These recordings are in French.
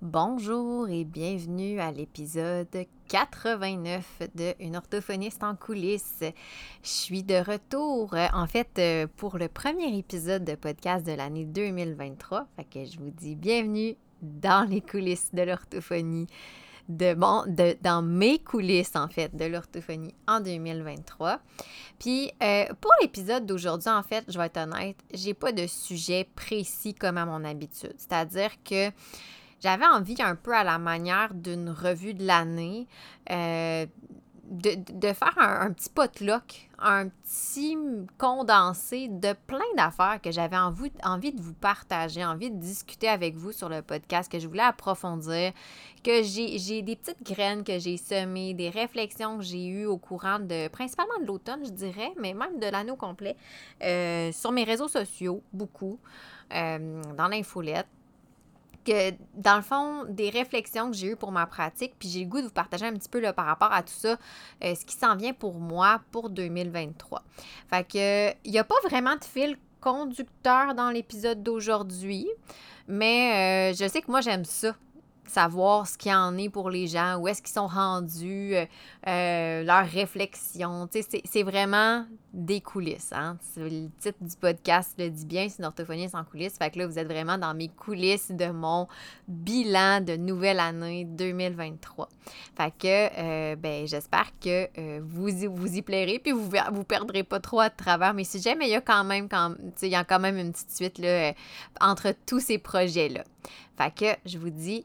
Bonjour et bienvenue à l'épisode 89 de Une orthophoniste en coulisses. Je suis de retour, en fait, pour le premier épisode de podcast de l'année 2023. Fait que je vous dis bienvenue dans les coulisses de l'orthophonie, de, bon, de, dans mes coulisses, en fait, de l'orthophonie en 2023. Puis, euh, pour l'épisode d'aujourd'hui, en fait, je vais être honnête, j'ai pas de sujet précis comme à mon habitude. C'est-à-dire que j'avais envie un peu à la manière d'une revue de l'année euh, de, faire un, petit potluck, un petit condensé de plein d'affaires que j'avais envie, envie de vous partager, envie de discuter avec vous sur le podcast, que je voulais approfondir, que j'ai des petites graines que j'ai semées, des réflexions que j'ai eues au courant de, principalement de l'automne, je dirais, mais même de l'année au complet, euh, sur mes réseaux sociaux, beaucoup, euh, dans l'infolette dans le fond, des réflexions que j'ai eues pour ma pratique, puis j'ai le goût de vous partager un petit peu là, par rapport à tout ça, euh, ce qui s'en vient pour moi pour 2023. Fait que, il n'y a pas vraiment de fil conducteur dans l'épisode d'aujourd'hui, mais euh, je sais que moi, j'aime ça, savoir ce qu'il y en est pour les gens, où est-ce qu'ils sont rendus, euh, euh, leurs réflexions. C'est vraiment des coulisses. Hein? Le titre du podcast le dit bien, c'est une orthophoniste en coulisses. Fait que là, vous êtes vraiment dans mes coulisses de mon bilan de nouvelle année 2023. Fait que, euh, ben, j'espère que vous, vous y plairez, puis vous vous perdrez pas trop à travers mes sujets, mais il y a quand même, quand, y même une petite suite entre tous ces projets-là. Fait que je vous dis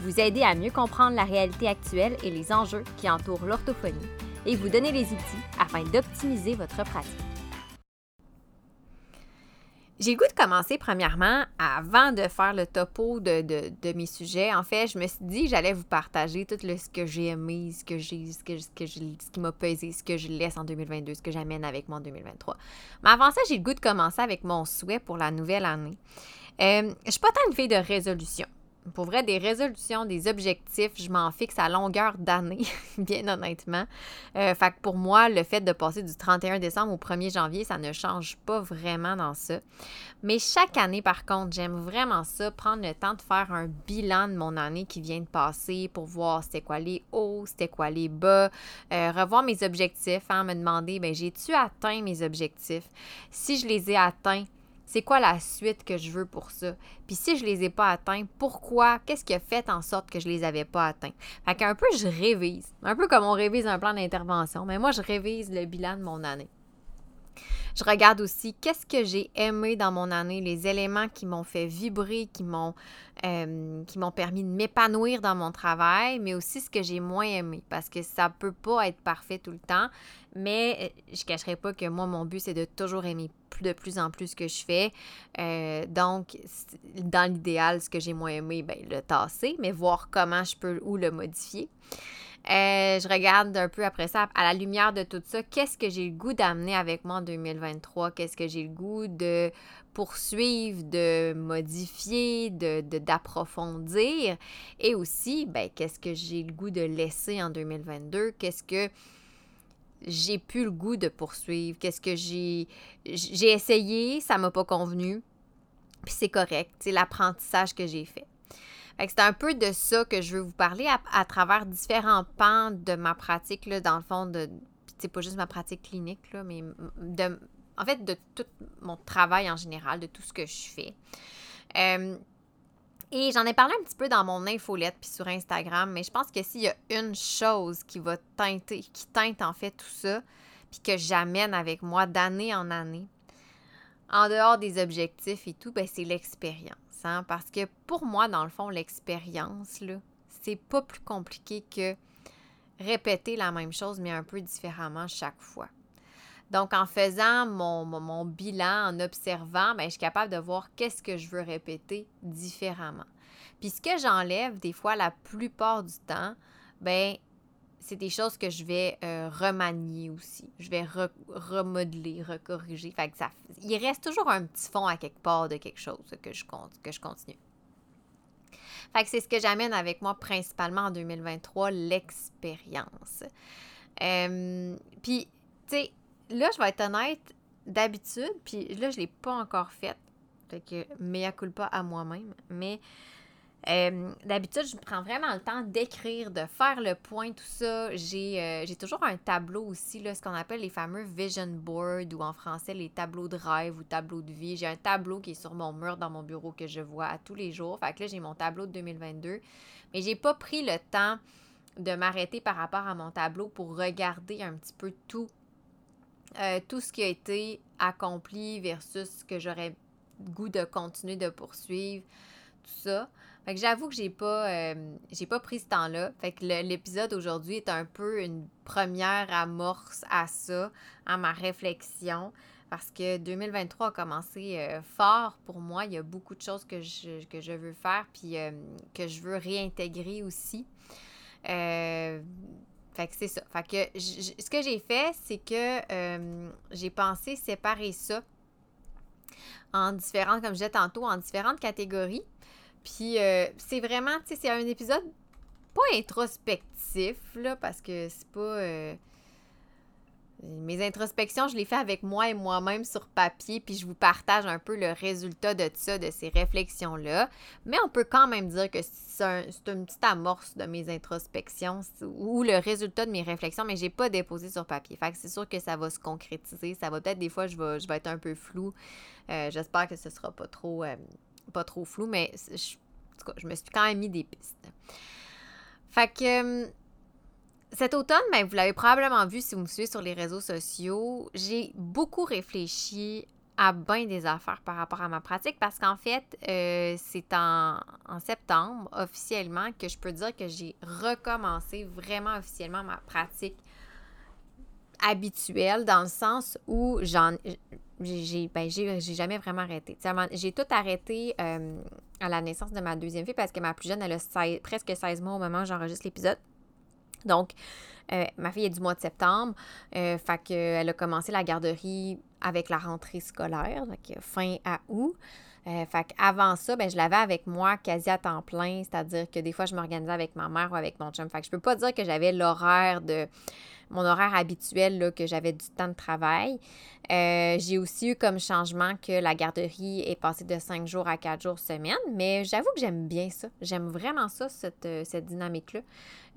Vous aider à mieux comprendre la réalité actuelle et les enjeux qui entourent l'orthophonie et vous donner les outils afin d'optimiser votre pratique. J'ai le goût de commencer premièrement, avant de faire le topo de, mes sujets. En fait, je me suis dit que j'allais vous partager tout le, ce que j'ai aimé, ce que j'ai, ce, que, ce, que ce qui m'a pesé, ce que je laisse en 2022, ce que j'amène avec moi en 2023. Mais avant ça, j'ai le goût de commencer avec mon souhait pour la nouvelle année. Euh, je suis pas tant une fille de résolution pour vrai, des résolutions, des objectifs, je m'en fixe à longueur d'année, bien honnêtement. Euh, fait que pour moi, le fait de passer du 31 décembre au 1er janvier, ça ne change pas vraiment dans ça. Mais chaque année, par contre, j'aime vraiment ça, prendre le temps de faire un bilan de mon année qui vient de passer pour voir c'était quoi les hauts, c'était quoi les bas, euh, revoir mes objectifs, hein, me demander, ben j'ai-tu atteint mes objectifs? Si je les ai atteints, c'est quoi la suite que je veux pour ça? Puis si je les ai pas atteints, pourquoi? Qu'est-ce qui a fait en sorte que je les avais pas atteints? Fait qu'un peu, je révise. Un peu comme on révise un plan d'intervention, mais moi, je révise le bilan de mon année. Je regarde aussi qu'est-ce que j'ai aimé dans mon année, les éléments qui m'ont fait vibrer, qui m'ont euh, qui m'ont permis de m'épanouir dans mon travail, mais aussi ce que j'ai moins aimé, parce que ça peut pas être parfait tout le temps. Mais euh, je cacherai pas que moi, mon but, c'est de toujours aimer de plus en plus ce que je fais. Euh, donc, dans l'idéal, ce que j'ai moins aimé, ben, le tasser, mais voir comment je peux ou le modifier. Euh, je regarde un peu après ça, à la lumière de tout ça, qu'est-ce que j'ai le goût d'amener avec moi en 2023? Qu'est-ce que j'ai le goût de poursuivre, de modifier, de, d'approfondir? Et aussi, ben, qu'est-ce que j'ai le goût de laisser en 2022? Qu'est-ce que j'ai plus le goût de poursuivre? Qu'est-ce que j'ai. J'ai essayé, ça m'a pas convenu. Puis c'est correct. C'est l'apprentissage que j'ai fait. C'est un peu de ça que je veux vous parler à, travers différents pans de ma pratique, là, dans le fond, de. C'est pas juste ma pratique clinique, là, mais de, en fait, de tout mon travail en général, de tout ce que je fais. Euh, et j'en ai parlé un petit peu dans mon infolette puis sur Instagram, mais je pense que s'il y a une chose qui va teinter, qui teinte en fait tout ça, puis que j'amène avec moi d'année en année, en dehors des objectifs et tout, ben c'est l'expérience. Parce que pour moi, dans le fond, l'expérience, c'est pas plus compliqué que répéter la même chose, mais un peu différemment chaque fois. Donc, en faisant mon, bilan, en observant, ben, je suis capable de voir qu'est-ce que je veux répéter différemment. Puis ce que j'enlève, des fois, la plupart du temps, ben c'est des choses que je vais euh, remanier aussi. Je vais remodeler, recorriger. Fait que ça, il reste toujours un petit fond à quelque part de quelque chose que je, que je continue. Fait que c'est ce que j'amène avec moi principalement en 2023, l'expérience. Euh, puis, tu sais, là, je vais être honnête, d'habitude, puis là, je ne l'ai pas encore fait. Fait que, mea culpa à moi-même. Mais euh, d'habitude, je prends vraiment le temps d'écrire, de faire le point, tout ça. J'ai euh, toujours un tableau aussi, là, ce qu'on appelle les fameux vision boards ou en français les tableaux de rêve ou tableaux de vie. J'ai un tableau qui est sur mon mur dans mon bureau que je vois à tous les jours. Fait que là, j'ai mon tableau de 2022. Mais j'ai pas pris le temps de m'arrêter par rapport à mon tableau pour regarder un petit peu tout, euh, tout ce qui a été accompli versus ce que j'aurais goût de continuer de poursuivre, tout ça. Fait que j'avoue que j'ai pas, euh, j'ai pas pris ce temps-là. Fait que l'épisode aujourd'hui est un peu une première amorce à ça, à ma réflexion. Parce que 2023 a commencé euh, fort pour moi. Il y a beaucoup de choses que je, que je veux faire puis euh, que je veux réintégrer aussi. fait que c'est ça. Fait que ce que j'ai fait, c'est que j'ai pensé séparer ça en différentes, comme je disais tantôt, en différentes catégories. Puis euh, c'est vraiment, tu sais, c'est un épisode pas introspectif, là, parce que c'est pas. Euh, mes introspections, je les fais avec moi et moi-même sur papier, puis je vous partage un peu le résultat de ça, de ces réflexions-là. Mais on peut quand même dire que c'est une petite amorce de mes introspections ou le résultat de mes réflexions, mais j'ai pas déposé sur papier. Fait que c'est sûr que ça va se concrétiser. Ça va peut-être, des fois, je vais, être un peu flou. Euh, j'espère que ce sera pas trop pas trop flou, mais je, je me suis quand même mis des pistes. Fait que hum, cet automne, ben, vous l'avez probablement vu si vous me suivez sur les réseaux sociaux, j'ai beaucoup réfléchi à bien des affaires par rapport à ma pratique parce qu'en fait, euh, c'est en, en, septembre officiellement que je peux dire que j'ai recommencé vraiment officiellement ma pratique habituelle dans le sens où j'en j'ai ben, jamais vraiment arrêté. J'ai tout arrêté euh, à la naissance de ma deuxième fille parce que ma plus jeune, elle a presque 16 mois au moment où j'enregistre l'épisode. Donc, euh, ma fille est du mois de septembre. Euh, fait qu'elle a commencé la garderie avec la rentrée scolaire, donc fin à août. Euh, fait qu'avant ça, ben, je l'avais avec moi quasi à temps plein, c'est-à-dire que des fois, je m'organisais avec ma mère ou avec mon chum. Fait que je peux pas dire que j'avais l'horaire de mon horaire habituel, que j'avais du temps de travail. Euh, j'ai aussi eu comme changement que la garderie est passée de 5 jours à 4 jours semaine, mais j'avoue que j'aime bien ça. J'aime vraiment ça, cette, euh, dynamique-là.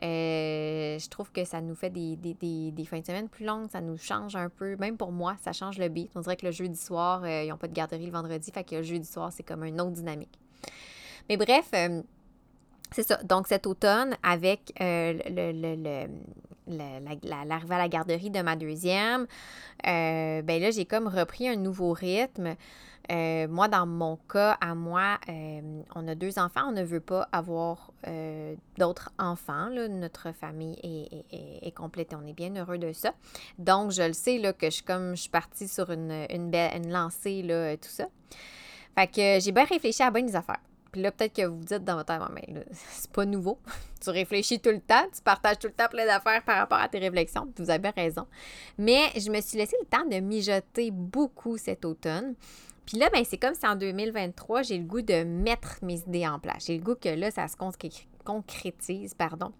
Euh, je trouve que ça nous fait des, des, fins de semaine plus longues, ça nous change un peu. Même pour moi, ça change le beat. On dirait que le jeudi soir, ils n'ont pas de garderie le vendredi, fait que le jeudi soir, c'est comme une autre dynamique. Mais bref, c'est ça. Donc cet automne, avec le l'arrivée à la garderie de ma deuxième, euh, ben là, j'ai comme repris un nouveau rythme. Euh, moi, dans mon cas, à moi, euh, on a deux enfants, on ne veut pas avoir d'autres enfants. Notre famille est, est, complète et on est bien heureux de ça. Donc, je le sais là, que je, comme je suis partie sur une, une, une lancée, là, tout ça. Fait que j'ai bien réfléchi à bien des affaires. Puis là, peut-être que vous dites dans votre tête, mais c'est pas nouveau. tu réfléchis tout le temps, tu partages tout le temps plein d'affaires par rapport à tes réflexions. Vous avez raison. Mais je me suis laissé le temps de mijoter beaucoup cet automne. Puis là, ben, c'est comme si en 2023, j'ai le goût de mettre mes idées en place. J'ai le goût que là, ça se concrétise, pardon.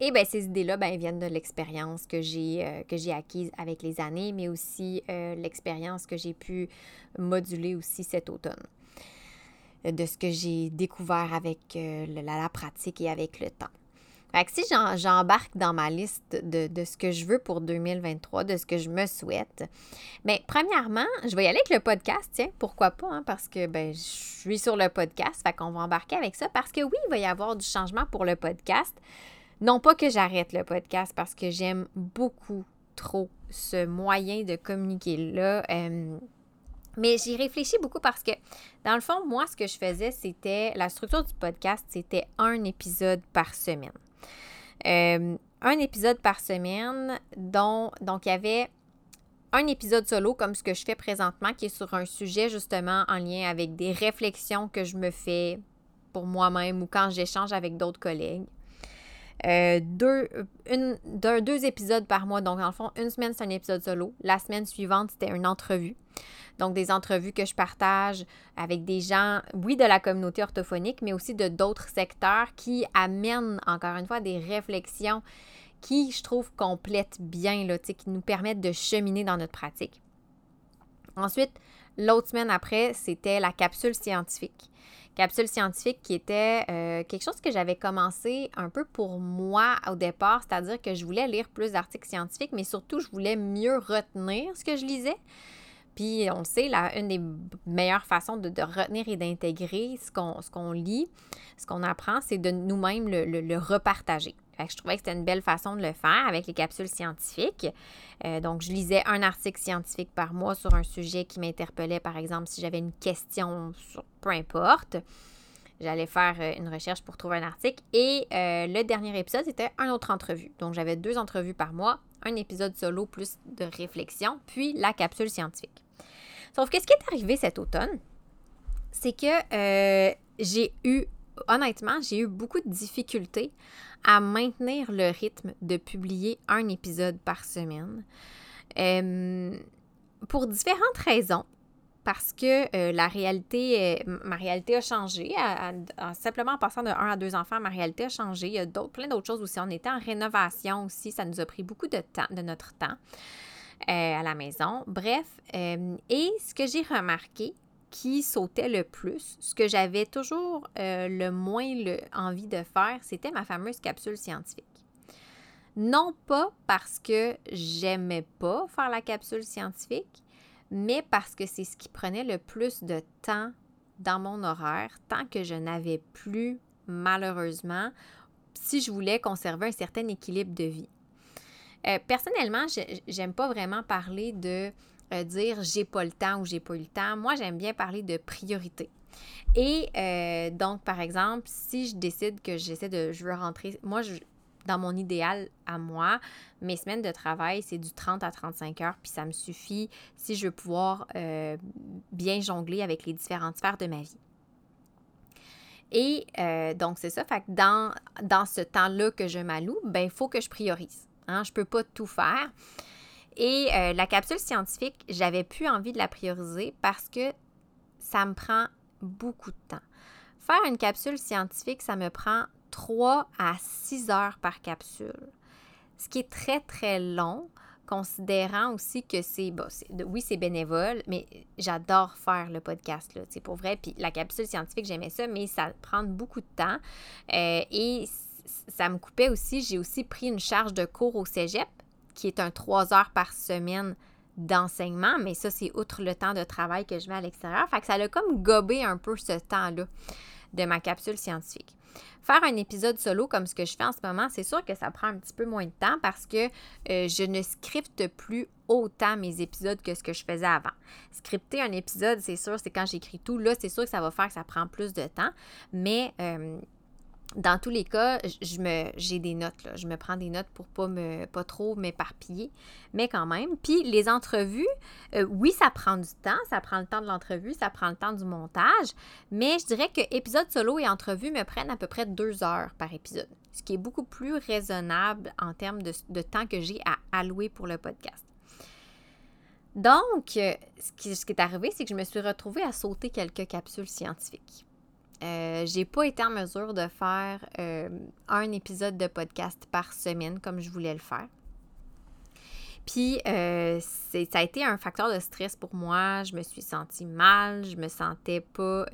Et bien, ces idées-là, ben, viennent de l'expérience que j'ai euh, acquise avec les années, mais aussi euh, l'expérience que j'ai pu moduler aussi cet automne de ce que j'ai découvert avec euh, la, pratique et avec le temps. Fait que si j'embarque dans ma liste de, ce que je veux pour 2023, de ce que je me souhaite, mais ben, premièrement, je vais y aller avec le podcast, tiens, pourquoi pas, hein, parce que ben, je suis sur le podcast, fait qu'on va embarquer avec ça, parce que oui, il va y avoir du changement pour le podcast. Non pas que j'arrête le podcast, parce que j'aime beaucoup trop ce moyen de communiquer là. Euh, mais j'y réfléchis beaucoup parce que, dans le fond, moi, ce que je faisais, c'était la structure du podcast, c'était un épisode par semaine. Euh, un épisode par semaine, dont donc il y avait un épisode solo comme ce que je fais présentement, qui est sur un sujet justement en lien avec des réflexions que je me fais pour moi-même ou quand j'échange avec d'autres collègues. Euh, deux, une, deux, épisodes par mois. Donc, en fond, une semaine, c'est un épisode solo. La semaine suivante, c'était une entrevue. Donc, des entrevues que je partage avec des gens, oui, de la communauté orthophonique, mais aussi de d'autres secteurs qui amènent, encore une fois, des réflexions qui, je trouve, complètent bien, là, qui nous permettent de cheminer dans notre pratique. Ensuite, l'autre semaine après, c'était la capsule scientifique. Capsule scientifique qui était euh, quelque chose que j'avais commencé un peu pour moi au départ, c'est-à-dire que je voulais lire plus d'articles scientifiques, mais surtout, je voulais mieux retenir ce que je lisais. Puis, on le sait, une des meilleures façons de, retenir et d'intégrer ce qu'on lit, ce qu'on apprend, c'est de nous-mêmes le, repartager. Je trouvais que c'était une belle façon de le faire avec les capsules scientifiques. Euh, donc, je lisais un article scientifique par mois sur un sujet qui m'interpellait, par exemple, si j'avais une question sur peu importe. J'allais faire euh, une recherche pour trouver un article. Et euh, le dernier épisode, c'était une autre entrevue. Donc, j'avais deux entrevues par mois, un épisode solo plus de réflexion, puis la capsule scientifique. Sauf que ce qui est arrivé cet automne, c'est que j'ai eu, honnêtement, j'ai eu beaucoup de difficultés à maintenir le rythme de publier un épisode par semaine. Euh, pour différentes raisons. Parce que euh, la réalité, ma réalité a changé. simplement en passant de un à deux enfants, ma réalité a changé. Il y a plein d'autres choses aussi. On était en rénovation aussi. Ça nous a pris beaucoup de temps, de notre temps. Euh, à la maison. Bref, euh, et ce que j'ai remarqué qui sautait le plus, ce que j'avais toujours euh, le moins envie de faire, c'était ma fameuse capsule scientifique. Non pas parce que j'aimais pas faire la capsule scientifique, mais parce que c'est ce qui prenait le plus de temps dans mon horaire, tant que je n'avais plus, malheureusement, si je voulais conserver un certain équilibre de vie. Euh, personnellement, j'aime pas vraiment parler de euh, dire j'ai pas le temps ou j'ai pas eu le temps. Moi, j'aime bien parler de priorité. Et euh, donc, par exemple, si je décide que j'essaie de, je veux rentrer, moi, dans mon idéal à moi, mes semaines de travail, c'est du 30 à 35 heures, puis ça me suffit si je veux pouvoir bien jongler avec les différentes sphères de ma vie. Et donc, c'est ça. Fait que dans, dans ce temps-là que je m'alloue, ben, il faut que je priorise. Hein, je ne peux pas tout faire. Et euh, la capsule scientifique, j'avais plus envie de la prioriser parce que ça me prend beaucoup de temps. Faire une capsule scientifique, ça me prend 3 à 6 heures par capsule, ce qui est très, très long, considérant aussi que c'est, oui, c'est bénévole, mais j'adore faire le podcast, là, c'est pour vrai. Puis la capsule scientifique, j'aimais ça, mais ça prend beaucoup de temps. Euh, et ça me coupait aussi. J'ai aussi pris une charge de cours au cégep, qui est un trois heures par semaine d'enseignement, mais ça, c'est outre le temps de travail que je mets à l'extérieur. Fait que ça a comme gobé un peu ce temps-là de ma capsule scientifique. Faire un épisode solo comme ce que je fais en ce moment, c'est sûr que ça prend un petit peu moins de temps parce que euh, je ne scripte plus autant mes épisodes que ce que je faisais avant. Scripter un épisode, c'est sûr, c'est quand j'écris tout. Là, c'est sûr que ça va faire que ça prend plus de temps, mais euh, dans tous les cas, j'ai des notes. Je me prends des notes pour pas me, pas trop m'éparpiller, mais quand même. Puis les entrevues, euh, oui, ça prend du temps, ça prend le temps de l'entrevue, ça prend le temps du montage, mais je dirais que épisode solo et entrevue me prennent à peu près deux heures par épisode, ce qui est beaucoup plus raisonnable en termes de, temps que j'ai à allouer pour le podcast. Donc, euh, ce qui est arrivé, c'est que je me suis retrouvée à sauter quelques capsules scientifiques. Euh, j'ai pas été en mesure de faire euh, un épisode de podcast par semaine comme je voulais le faire. Puis, euh, ça a été un facteur de stress pour moi. Je me suis sentie mal, je me sentais pas,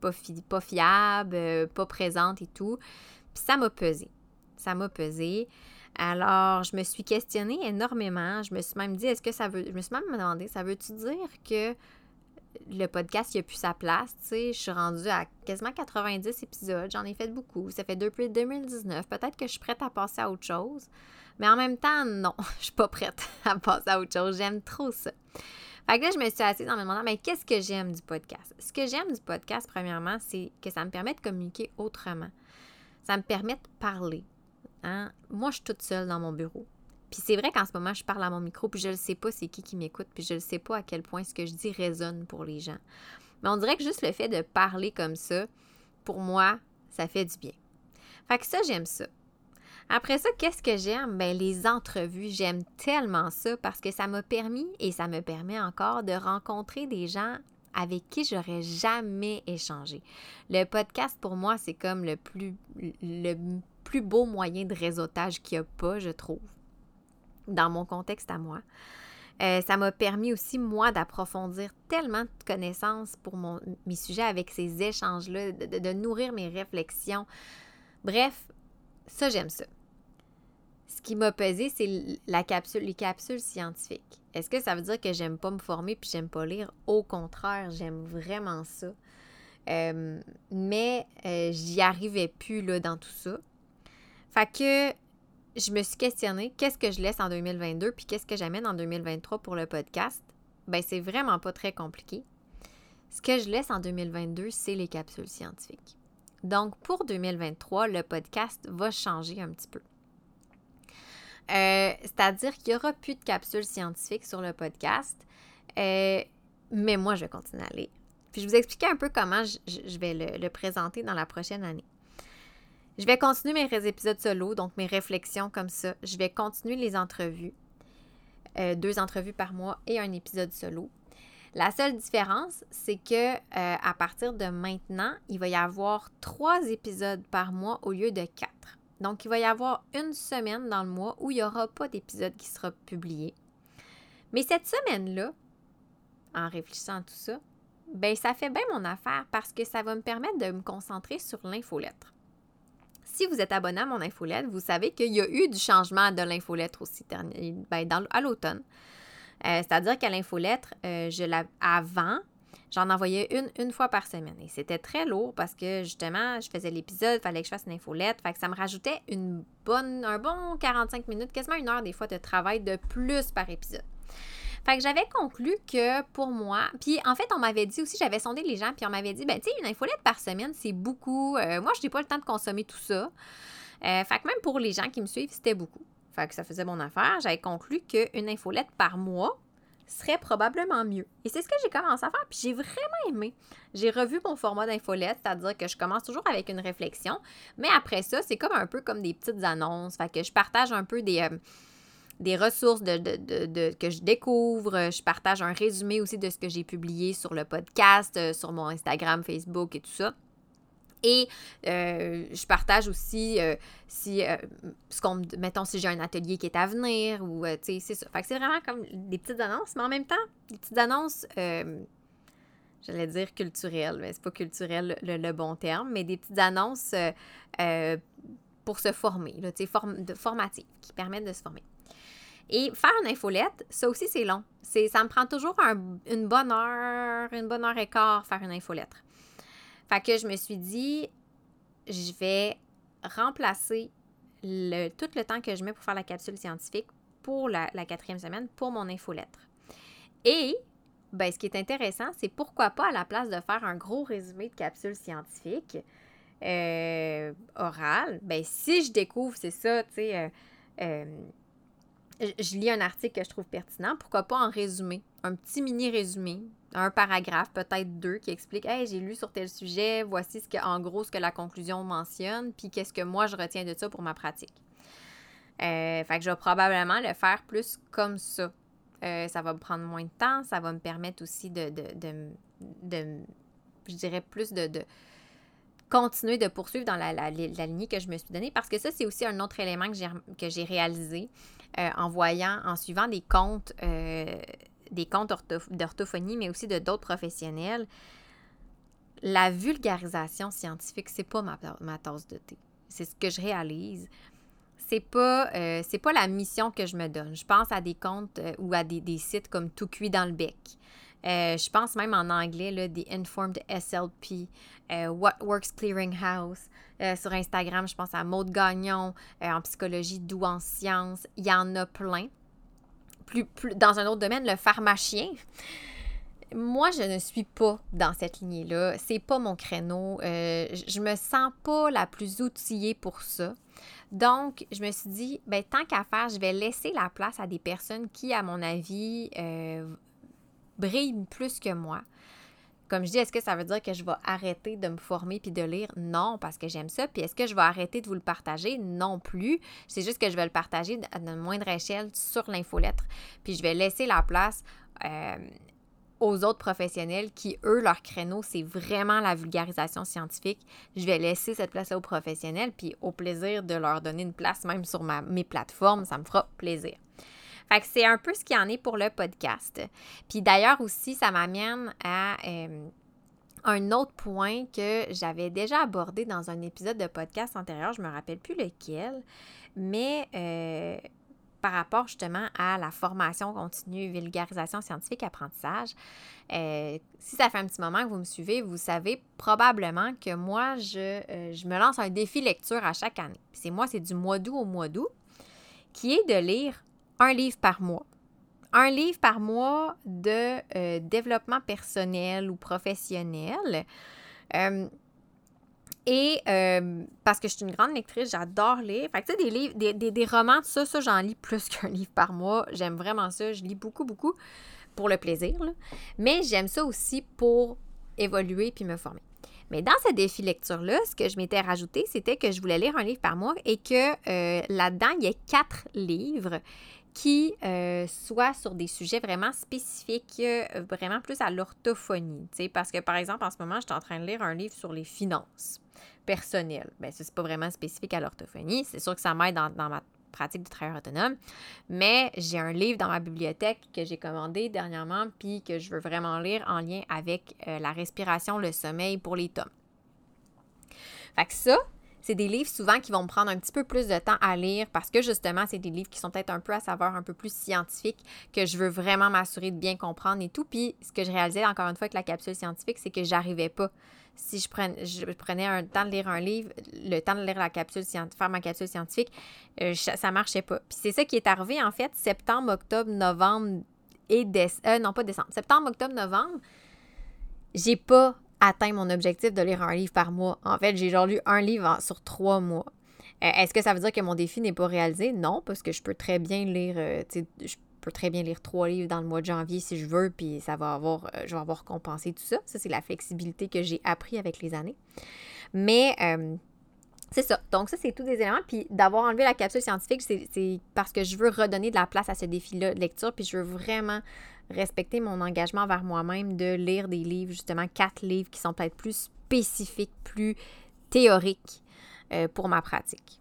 pas, pas, fiable, pas présente et tout. Puis, ça m'a pesé. Ça m'a pesé. Alors, je me suis questionnée énormément. Je me suis même dit, est-ce que ça veut. Je me suis même demandé, ça veut-tu dire que le podcast, il plus sa place. Je suis rendue à quasiment 90 épisodes. J'en ai fait beaucoup. Ça fait depuis 2019. Peut-être que je suis prête à passer à autre chose. Mais en même temps, non, je suis pas prête à passer à autre chose. J'aime trop ça. Fait que là, je me suis assise en me demandant, mais qu'est-ce que j'aime du podcast? Ce que j'aime du podcast, premièrement, c'est que ça me permet de communiquer autrement. Ça me permet de parler. Hein? Moi, je suis toute seule dans mon bureau. Puis c'est vrai qu'en ce moment, je parle à mon micro, puis je ne sais pas c'est qui qui m'écoute, puis je ne sais pas à quel point ce que je dis résonne pour les gens. Mais on dirait que juste le fait de parler comme ça, pour moi, ça fait du bien. Fait que ça, j'aime ça. Après ça, qu'est-ce que j'aime? Ben, les entrevues. J'aime tellement ça parce que ça m'a permis et ça me permet encore de rencontrer des gens avec qui j'aurais jamais échangé. Le podcast, pour moi, c'est comme le plus, le plus beau moyen de réseautage qu'il n'y a pas, je trouve, dans mon contexte à moi. Euh, ça m'a permis aussi, moi, d'approfondir tellement de connaissances pour mon, mes sujets avec ces échanges-là, de, nourrir mes réflexions. Bref, ça, j'aime ça. Ce qui m'a pesé, c'est la capsule, les capsules scientifiques. Est-ce que ça veut dire que j'aime pas me former puis j'aime pas lire? Au contraire, j'aime vraiment ça. Euh, mais euh, j'y arrivais plus là, dans tout ça. Fait que je me suis questionnée qu'est-ce que je laisse en 2022 puis qu'est-ce que j'amène en 2023 pour le podcast? Ben c'est vraiment pas très compliqué. Ce que je laisse en 2022, c'est les capsules scientifiques. Donc pour 2023, le podcast va changer un petit peu. Euh, c'est-à-dire qu'il n'y aura plus de capsules scientifiques sur le podcast, euh, mais moi, je vais continuer à aller. Puis je vous expliquer un peu comment je, vais le présenter dans la prochaine année. Je vais continuer mes épisodes solo, donc mes réflexions comme ça. Je vais continuer les entrevues. Euh, deux entrevues par mois et un épisode solo. La seule différence, c'est que euh, à partir de maintenant, il va y avoir trois épisodes par mois au lieu de quatre. Donc, il va y avoir une semaine dans le mois où il n'y aura pas d'épisode qui sera publié. Mais cette semaine-là, en réfléchissant à tout ça, ben ça fait bien mon affaire parce que ça va me permettre de me concentrer sur l'infolettre si vous êtes abonné à mon infolettre, vous savez qu'il y a eu du changement de l'infolettre aussi ben, à l'automne. Euh, c'est-à-dire qu'à l'infolettre, euh, avant, j'en envoyais une une fois par semaine. Et c'était très lourd parce que justement, je faisais l'épisode, il fallait que je fasse une infolettre. Fait que ça me rajoutait une bonne, un bon 45 minutes, quasiment une heure des fois de travail de plus par épisode. Fait que j'avais conclu que pour moi, puis en fait, on m'avait dit aussi, j'avais sondé les gens, puis on m'avait dit, ben tu une infolette par semaine, c'est beaucoup. Euh, moi, je n'ai pas le temps de consommer tout ça. Euh, fait que même pour les gens qui me suivent, c'était beaucoup. Fait que ça faisait mon affaire. J'avais conclu qu'une infolette par mois serait probablement mieux. Et c'est ce que j'ai commencé à faire, puis j'ai vraiment aimé. J'ai revu mon format d'infolette, c'est-à-dire que je commence toujours avec une réflexion, mais après ça, c'est comme un peu comme des petites annonces. Fait que je partage un peu des. Euh, des ressources que je découvre. Je partage un résumé aussi de ce que j'ai publié sur le podcast, euh, sur mon Instagram, Facebook et tout ça. Et euh, je partage aussi euh, si, ce qu'on, mettons, si j'ai un atelier qui est à venir ou, tu sais, c'est ça. Fait que c'est vraiment comme des petites annonces, mais en même temps, des petites annonces, j'allais dire culturelles, mais c'est pas culturel le, bon terme, mais des petites annonces pour se former, form, formatives, qui permettent de se former. Et faire une infolette, ça aussi, c'est long. Ça me prend toujours une bonne heure, une bonne heure et quart faire une infolettre. Fait que je me suis dit, je vais remplacer le, tout le temps que je mets pour faire la capsule scientifique pour la, quatrième semaine pour mon infolettre. Et ben, ce qui est intéressant, c'est pourquoi pas à la place de faire un gros résumé de capsule scientifique euh, orale, ben, si je découvre, c'est ça, tu sais, euh, euh, je lis un article que je trouve pertinent, pourquoi pas en résumé, un petit mini résumé, un paragraphe, peut-être deux, qui explique Hey, j'ai lu sur tel sujet, voici ce que, en gros ce que la conclusion mentionne, puis qu'est-ce que moi je retiens de ça pour ma pratique. Euh, fait que je vais probablement le faire plus comme ça. Euh, ça va me prendre moins de temps, ça va me permettre aussi de, de, je dirais, plus de, de continuer de poursuivre dans la, la, lignée que je me suis donnée parce que ça, c'est aussi un autre élément que j'ai réalisé. Euh, en voyant, en suivant des comptes, euh, des comptes d'orthophonie, mais aussi de d'autres professionnels, la vulgarisation scientifique, c'est pas ma, ma, tasse de thé. C'est ce que je réalise. C'est pas, euh, c'est pas la mission que je me donne. Je pense à des comptes ou à des, des, sites comme Tout cuit dans le bec. Je pense même en anglais, là, des Informed SLP, What Works Clearing House. Euh, sur Instagram, je pense à Maude Gagnon, euh, en psychologie, d'où en sciences. Il y en a plein. Plus, plus, dans un autre domaine, le pharmacien. Moi, je ne suis pas dans cette lignée-là. C'est pas mon créneau. Euh, je me sens pas la plus outillée pour ça. Donc, je me suis dit, ben, tant qu'à faire, je vais laisser la place à des personnes qui, à mon avis, brillent plus que moi, comme je dis, est-ce que ça veut dire que je vais arrêter de me former puis de lire? Non, parce que j'aime ça. Puis est-ce que je vais arrêter de vous le partager? Non plus. C'est juste que je vais le partager à une moindre échelle sur l'infolettre. Puis je vais laisser la place euh, aux autres professionnels qui, eux, leur créneau, c'est vraiment la vulgarisation scientifique. Je vais laisser cette place aux professionnels, puis au plaisir de leur donner une place même sur ma, mes plateformes, ça me fera plaisir. Fait c'est un peu ce qu'il y en est pour le podcast. Puis d'ailleurs aussi, ça m'amène à euh, un autre point que j'avais déjà abordé dans un épisode de podcast antérieur, je me rappelle plus lequel, mais euh, par rapport justement à la formation continue, vulgarisation scientifique, apprentissage. Euh, si ça fait un petit moment que vous me suivez, vous savez probablement que moi, je, je me lance un défi lecture à chaque année. C'est moi, c'est du mois d'août au mois d'août, qui est de lire un livre par mois. Un livre par mois de euh, développement personnel ou professionnel. Euh, et euh, parce que je suis une grande lectrice, j'adore lire. Fait que tu sais, des livres, des, des, romans, ça, ça, j'en lis plus qu'un livre par mois. J'aime vraiment ça. Je lis beaucoup, beaucoup pour le plaisir. Mais j'aime ça aussi pour évoluer puis me former. Mais dans ce défi lecture-là, ce que je m'étais rajouté, c'était que je voulais lire un livre par mois et que là-dedans, il y a quatre livres qui euh, soit sur des sujets vraiment spécifiques, euh, vraiment plus à l'orthophonie. Parce que, par exemple, en ce moment, je suis en train de lire un livre sur les finances personnelles. Bien, ça, c'est pas vraiment spécifique à l'orthophonie. C'est sûr que ça m'aide dans, ma pratique du travailleur autonome. Mais j'ai un livre dans ma bibliothèque que j'ai commandé dernièrement, puis que je veux vraiment lire en lien avec euh, la respiration, le sommeil pour les tomes. Fait ça, c'est des livres souvent qui vont me prendre un petit peu plus de temps à lire parce que justement, c'est des livres qui sont peut-être un peu à savoir un peu plus scientifique, que je veux vraiment m'assurer de bien comprendre et tout. Puis ce que je réalisais encore une fois avec la capsule scientifique, c'est que j'arrivais pas. Si je, prenais un temps de lire un livre, le temps de lire la capsule scientifique, faire ma capsule scientifique, euh, ça marchait pas. Puis c'est ça qui est arrivé en fait, septembre, octobre, novembre et décembre. Euh, non, pas décembre. Septembre, octobre, novembre, j'ai pas atteint mon objectif de lire un livre par mois. En fait, j'ai genre lu un livre sur trois mois. Euh, est-ce que ça veut dire que mon défi n'est pas réalisé? Non, parce que je peux très bien lire, euh, je peux très bien lire trois livres dans le mois de janvier si je veux, puis ça va avoir, euh, je vais avoir compensé tout ça. Ça, c'est la flexibilité que j'ai appris avec les années. Mais c'est ça. Donc, ça, c'est tous des éléments. Puis d'avoir enlevé la capsule scientifique, c'est parce que je veux redonner de la place à ce défi-là de lecture, puis je veux vraiment respecter mon engagement vers moi-même de lire des livres, justement quatre livres qui sont peut-être plus spécifiques, plus théoriques euh, pour ma pratique.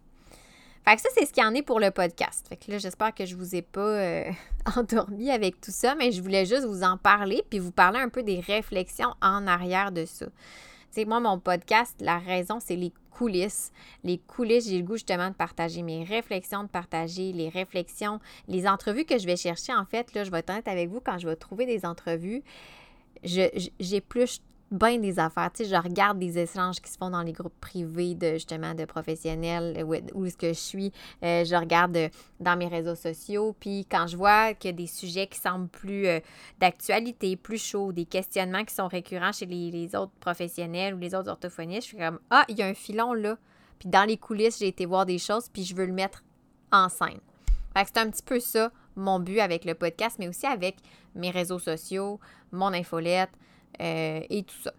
Fait que ça, c'est ce qu'il y en est pour le podcast. Fait là, j'espère que je vous ai pas euh, endormi avec tout ça, mais je voulais juste vous en parler puis vous parler un peu des réflexions en arrière de ça. Tu moi, mon podcast, la raison, c'est les coulisses. Les coulisses, j'ai le goût justement de partager mes réflexions, de partager les réflexions, les entrevues que je vais chercher. En fait, là, je vais être honnête avec vous, quand je vais trouver des entrevues, j'ai plus bien des affaires. Tu sais, je regarde des échanges qui se font dans les groupes privés de justement de professionnels où, est-ce que je suis. Euh, je regarde euh, dans mes réseaux sociaux. Puis quand je vois qu'il y a des sujets qui semblent plus euh, d'actualité, plus chauds, des questionnements qui sont récurrents chez les, autres professionnels ou les autres orthophonistes, je suis comme Ah, il y a un filon là. Puis dans les coulisses, j'ai été voir des choses, puis je veux le mettre en scène. Fait que c'est un petit peu ça mon but avec le podcast, mais aussi avec mes réseaux sociaux, mon infolette, euh, et tout ça.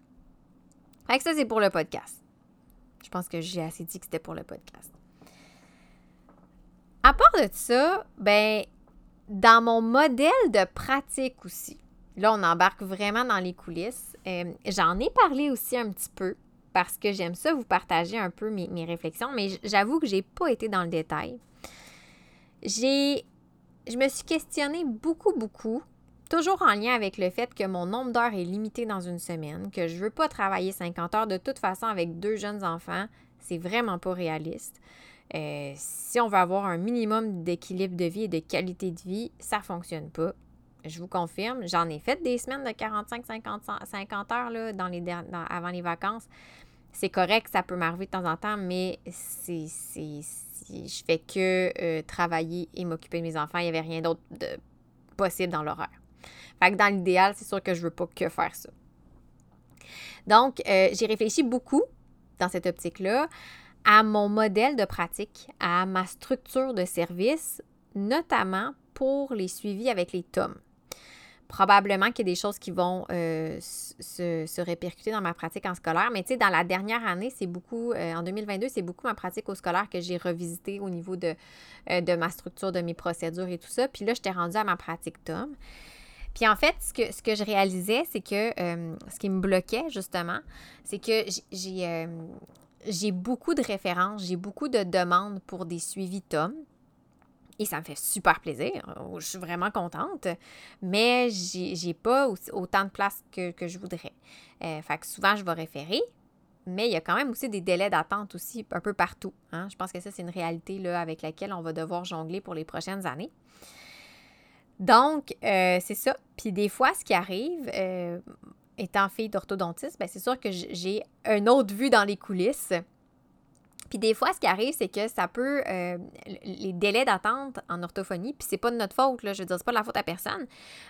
Fait que ça, c'est pour le podcast. Je pense que j'ai assez dit que c'était pour le podcast. À part de ça, ben, dans mon modèle de pratique aussi, là, on embarque vraiment dans les coulisses. Euh, j'en ai parlé aussi un petit peu parce que j'aime ça vous partager un peu mes, mes réflexions, mais j'avoue que j'ai pas été dans le détail. J'ai, je me suis questionnée beaucoup, beaucoup Toujours en lien avec le fait que mon nombre d'heures est limité dans une semaine, que je ne veux pas travailler 50 heures de toute façon avec deux jeunes enfants, c'est vraiment pas réaliste. Euh, si on veut avoir un minimum d'équilibre de vie et de qualité de vie, ça ne fonctionne pas. Je vous confirme, j'en ai fait des semaines de 45-50 heures là, dans les, avant les vacances. C'est correct, ça peut m'arriver de temps en temps, mais c'est, je fais que euh, travailler et m'occuper de mes enfants. Il n'y avait rien d'autre possible dans l'horaire. Fait que dans l'idéal, c'est sûr que je veux pas que faire ça. Donc, euh, j'ai réfléchi beaucoup dans cette optique-là à mon modèle de pratique, à ma structure de service, notamment pour les suivis avec les tomes. probablement qu'il y a des choses qui vont euh, se, répercuter dans ma pratique en scolaire. Mais tu sais, dans la dernière année, c'est beaucoup, euh, en 2022, c'est beaucoup ma pratique au scolaire que j'ai revisité au niveau de, de ma structure, de mes procédures et tout ça. Puis là, j'étais rendue à ma pratique Tom. Puis en fait, ce que, ce que je réalisais, c'est que ce qui me bloquait justement, c'est que j'ai j'ai beaucoup de références, j'ai beaucoup de demandes pour des suivis Tom. Et ça me fait super plaisir. Je suis vraiment contente. Mais j'ai pas autant de place que, je voudrais. Euh, fait que souvent, je vais référer. Mais il y a quand même aussi des délais d'attente aussi un peu partout. Hein. Je pense que ça, c'est une réalité là, avec laquelle on va devoir jongler pour les prochaines années. Donc, euh, c'est ça. Puis des fois, ce qui arrive, euh, étant fille d'orthodontiste, ben, c'est sûr que j'ai une autre vue dans les coulisses. Puis des fois, ce qui arrive, c'est que ça peut. Euh, les délais d'attente en orthophonie, puis c'est pas de notre faute, là, je veux dire, pas de la faute à personne,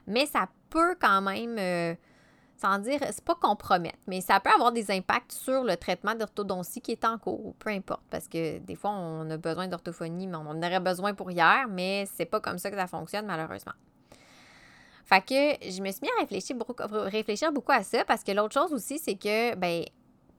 mais ça peut quand même. Sans dire, c'est pas compromettre, mais ça peut avoir des impacts sur le traitement d'orthodontie qui est en cours, peu importe, parce que des fois, on a besoin d'orthophonie, mais on en aurait besoin pour hier, mais c'est pas comme ça que ça fonctionne, malheureusement. Fait que je me suis mis à réfléchir beaucoup, réfléchir beaucoup à ça, parce que l'autre chose aussi, c'est que, ben,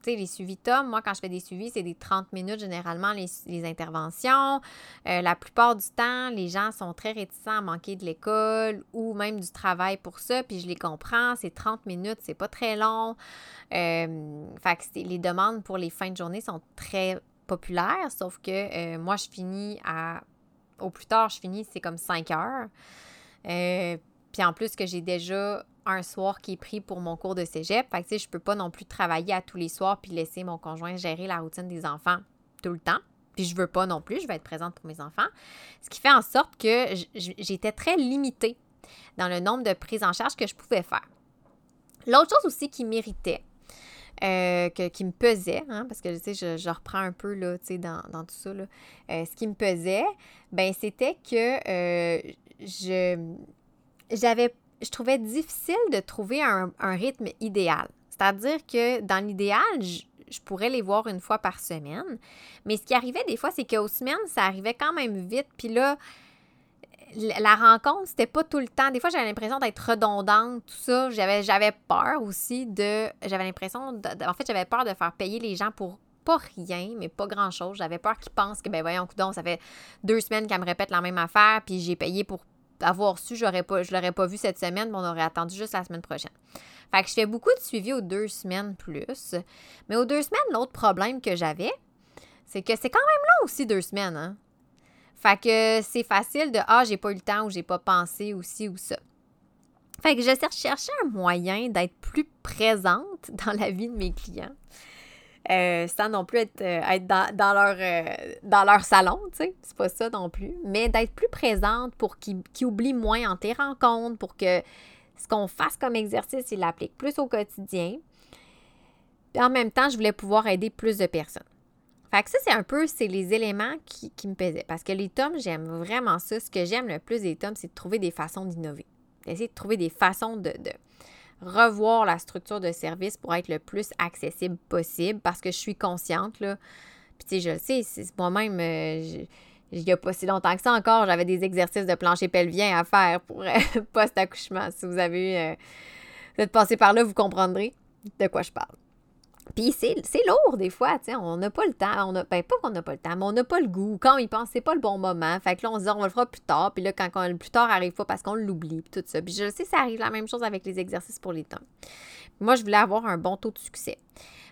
tu sais, les suivis Tom, moi, quand je fais des suivis, c'est des 30 minutes généralement, les, interventions. Euh, la plupart du temps, les gens sont très réticents à manquer de l'école ou même du travail pour ça, puis je les comprends. C'est 30 minutes, c'est pas très long. Euh, fait que les demandes pour les fins de journée sont très populaires, sauf que euh, moi, je finis à. Au plus tard, je finis, c'est comme 5 heures. puis en plus que j'ai déjà un soir qui est pris pour mon cours de cégep. Fait que, tu sais, je peux pas non plus travailler à tous les soirs puis laisser mon conjoint gérer la routine des enfants tout le temps. Puis je veux pas non plus, je vais être présente pour mes enfants. Ce qui fait en sorte que j'étais très limitée dans le nombre de prises en charge que je pouvais faire. L'autre chose aussi qui méritait, euh, qui me pesait, hein, parce que tu sais, je, reprends un peu là, dans, dans tout ça, là, euh, ce qui me pesait, ben c'était que euh, je j'avais je trouvais difficile de trouver un, rythme idéal. C'est-à-dire que dans l'idéal, je, pourrais les voir une fois par semaine. Mais ce qui arrivait des fois, c'est qu'aux semaines, ça arrivait quand même vite. Puis là, la rencontre, c'était pas tout le temps. Des fois, j'avais l'impression d'être redondante, tout ça. J'avais, j'avais peur aussi de. J'avais l'impression. en fait, j'avais peur de faire payer les gens pour pas rien, mais pas grand-chose. J'avais peur qu'ils pensent que, ben voyons, coudon, ça fait deux semaines qu'elle me répète la même affaire, puis j'ai payé pour avoir su, j'aurais pas, je l'aurais pas vu cette semaine, mais on aurait attendu juste la semaine prochaine. Fait que je fais beaucoup de suivi aux deux semaines plus. Mais aux deux semaines, l'autre problème que j'avais, c'est que c'est quand même là aussi deux semaines. Hein? Fait que c'est facile de Ah, j'ai pas eu le temps ou j'ai pas pensé aussi ou ça. Fait que je cherchais un moyen d'être plus présente dans la vie de mes clients. Euh, sans non plus être, euh, être dans, leur, euh, dans leur salon, tu sais, c'est pas ça non plus, mais d'être plus présente pour qu'ils oublient moins en tes rencontres, pour que ce qu'on fasse comme exercice, ils l'appliquent plus au quotidien. Puis en même temps, je voulais pouvoir aider plus de personnes. Fait que ça, c'est un peu, c'est les éléments qui, me pesaient. Parce que les tomes, j'aime vraiment ça. Ce que j'aime le plus des tomes, c'est de trouver des façons d'innover. D'essayer de trouver des façons de, revoir la structure de service pour être le plus accessible possible parce que je suis consciente, là. Puis, tu sais, je le sais, moi-même, euh, il n'y a pas si longtemps que ça encore, j'avais des exercices de plancher pelvien à faire pour euh, post-accouchement. Si vous avez, euh, vous êtes passé par là, vous comprendrez de quoi je parle. Puis c'est lourd des fois, tu sais, on n'a pas le temps, on a, ben pas qu'on n'a pas le temps, mais on n'a pas le goût. Quand il pense, c'est pas le bon moment. Fait que là, on se dit, on le fera plus tard. Puis là, quand, le plus tard arrive pas parce qu'on l'oublie, puis tout ça. Puis je sais, ça arrive la même chose avec les exercices pour les temps. Moi, je voulais avoir un bon taux de succès.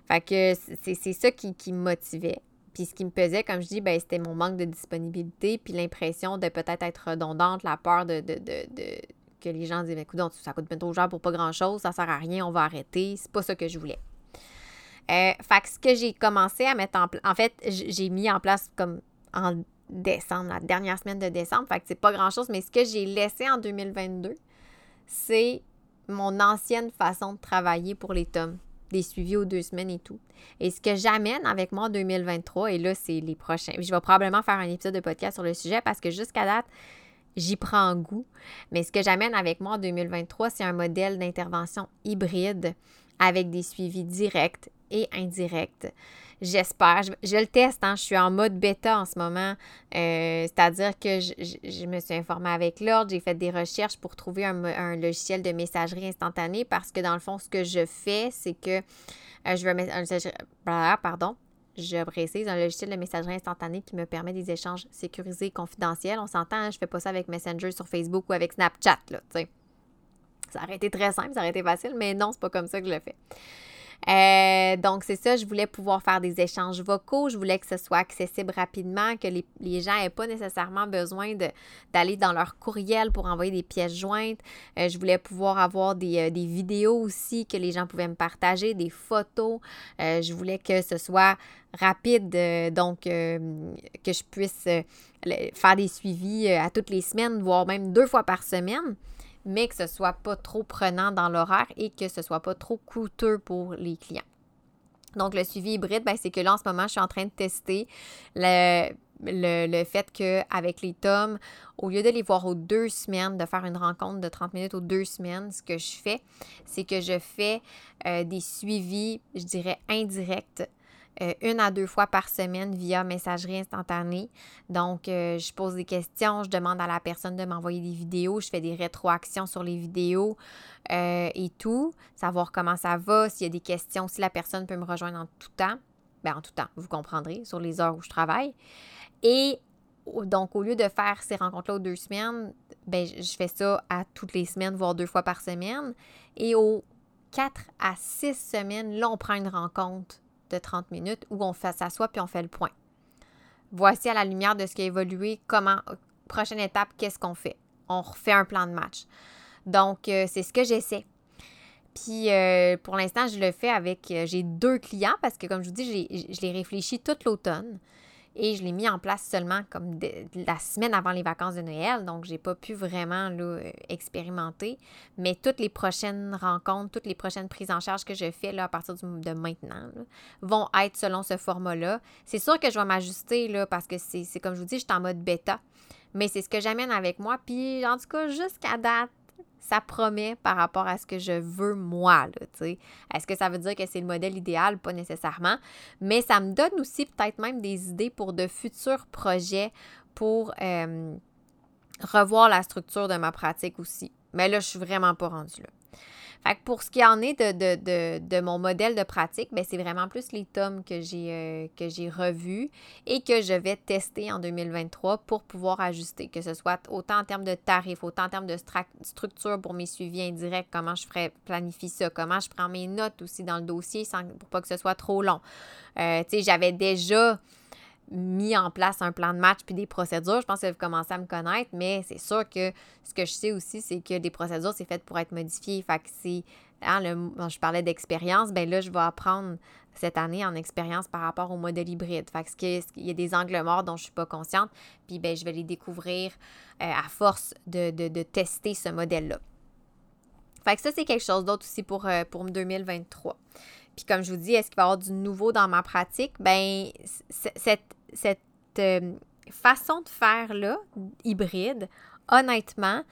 Fait que c'est ça qui, qui me motivait. Puis ce qui me pesait, comme je dis, ben, c'était mon manque de disponibilité, puis l'impression de peut-être être redondante, la peur de, de, de, que les gens disent, ben, écoute, ça coûte bien trop cher pour pas grand-chose, ça sert à rien, on va arrêter. C'est pas ça que je voulais. Euh, fait que ce que j'ai commencé à mettre en place, en fait, j'ai mis en place comme en décembre, la dernière semaine de décembre, fait que c'est pas grand-chose, mais ce que j'ai laissé en 2022, c'est mon ancienne façon de travailler pour les tomes, des suivis aux deux semaines et tout. Et ce que j'amène avec moi en 2023, et là, c'est les prochains. Je vais probablement faire un épisode de podcast sur le sujet parce que jusqu'à date, j'y prends goût. Mais ce que j'amène avec moi en 2023, c'est un modèle d'intervention hybride avec des suivis directs et indirecte. J'espère. Je, le teste, hein, je suis en mode bêta en ce moment. Euh, c'est-à-dire que je, me suis informée avec l'ordre, j'ai fait des recherches pour trouver un, logiciel de messagerie instantanée parce que dans le fond, ce que je fais, c'est que euh, je veux un pardon. Précise un logiciel de messagerie instantanée qui me permet des échanges sécurisés et confidentiels. On s'entend, hein, je fais pas ça avec Messenger sur Facebook ou avec Snapchat, là, Ça aurait été très simple, ça aurait été facile, mais non, c'est pas comme ça que je le fais. Euh, donc, c'est ça, je voulais pouvoir faire des échanges vocaux, je voulais que ce soit accessible rapidement, que les, gens n'aient pas nécessairement besoin d'aller dans leur courriel pour envoyer des pièces jointes. Euh, je voulais pouvoir avoir des, euh, des, vidéos aussi que les gens pouvaient me partager, des photos. je voulais que ce soit rapide, donc que je puisse faire des suivis à toutes les semaines, voire même deux fois par semaine mais que ce soit pas trop prenant dans l'horaire et que ce soit pas trop coûteux pour les clients. Donc, le suivi hybride, ben, c'est que là, en ce moment, je suis en train de tester le, fait qu'avec les tomes, au lieu de les voir aux deux semaines, de faire une rencontre de 30 minutes aux deux semaines, ce que je fais, c'est que je fais euh, des suivis, je dirais, indirects euh, une à deux fois par semaine via messagerie instantanée. Donc, euh, je pose des questions, je demande à la personne de m'envoyer des vidéos, je fais des rétroactions sur les vidéos euh, et tout, savoir comment ça va, s'il y a des questions, si la personne peut me rejoindre en tout temps. Bien, en tout temps, vous comprendrez, sur les heures où je travaille. Et donc, au lieu de faire ces rencontres-là aux deux semaines, ben, je fais ça à toutes les semaines, voire deux fois par semaine. Et aux quatre à six semaines, là, on prend une rencontre de 30 minutes où on s'assoit puis on fait le point. Voici à la lumière de ce qui a évolué, comment, prochaine étape, qu'est-ce qu'on fait? On refait un plan de match. Donc, euh, c'est ce que j'essaie. Puis, euh, pour l'instant, je le fais avec, euh, j'ai deux clients parce que, comme je vous dis, je l'ai réfléchi toute l'automne et je l'ai mis en place seulement comme la semaine avant les vacances de Noël, donc j'ai pas pu vraiment là, euh, expérimenter. Mais toutes les prochaines rencontres, toutes les prochaines prises en charge que je fais là, à partir de maintenant vont être selon ce format-là. C'est sûr que je vais m'ajuster parce que c'est comme je vous dis, je suis en mode bêta. Mais c'est ce que j'amène avec moi. Puis en tout cas, jusqu'à date, ça promet par rapport à ce que je veux moi. Est-ce que ça veut dire que c'est le modèle idéal? Pas nécessairement. Mais ça me donne aussi peut-être même des idées pour de futurs projets pour euh, revoir la structure de ma pratique aussi. Mais là, je suis vraiment pas rendue là pour ce qui en est de, mon modèle de pratique, ben, c'est vraiment plus les tomes que j'ai euh, que j'ai revus et que je vais tester en 2023 pour pouvoir ajuster, que ce soit autant en termes de tarifs, autant en termes de structure pour mes suivis indirects, comment je planifie ça, comment je prends mes notes aussi dans le dossier sans, pour pas que ce soit trop long. Euh, tu sais, j'avais déjà mis en place un plan de match puis des procédures. Je pense que vous commencez à me connaître, mais c'est sûr que ce que je sais aussi, c'est que des procédures, c'est fait pour être modifiées. Fait que c'est, hein, je parlais d'expérience, ben là, je vais apprendre cette année en expérience par rapport au modèle hybride. Fait que il y a des angles morts dont je ne suis pas consciente, puis ben, je vais les découvrir euh, à force de, tester ce modèle-là. Fait que ça, c'est quelque chose d'autre aussi pour, euh, pour 2023. Puis comme je vous dis, est-ce qu'il va y avoir du nouveau dans ma pratique? Ben, cette, cette euh, façon de faire-là, hybride, honnêtement,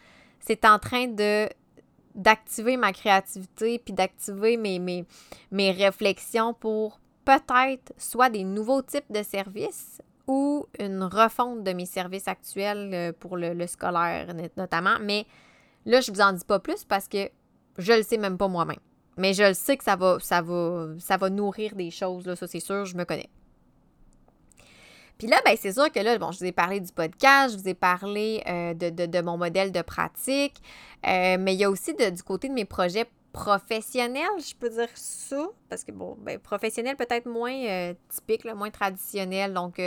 c'est en train de d'activer ma créativité puis d'activer mes, mes, mes réflexions pour peut-être soit des nouveaux types de services ou une refonte de mes services actuels euh, pour le, le scolaire notamment. Mais là, je ne vous en dis pas plus parce que je le sais même pas moi-même. Mais je le sais que ça va, ça va, ça va nourrir des choses, là, ça c'est sûr, je me connais. Puis là, ben, c'est sûr que là, bon, je vous ai parlé du podcast, je vous ai parlé euh, de, mon modèle de pratique, euh, mais il y a aussi du côté de mes projets professionnels, je peux dire ça, parce que bon, ben, professionnel peut-être moins euh, typique, moins traditionnel. Donc,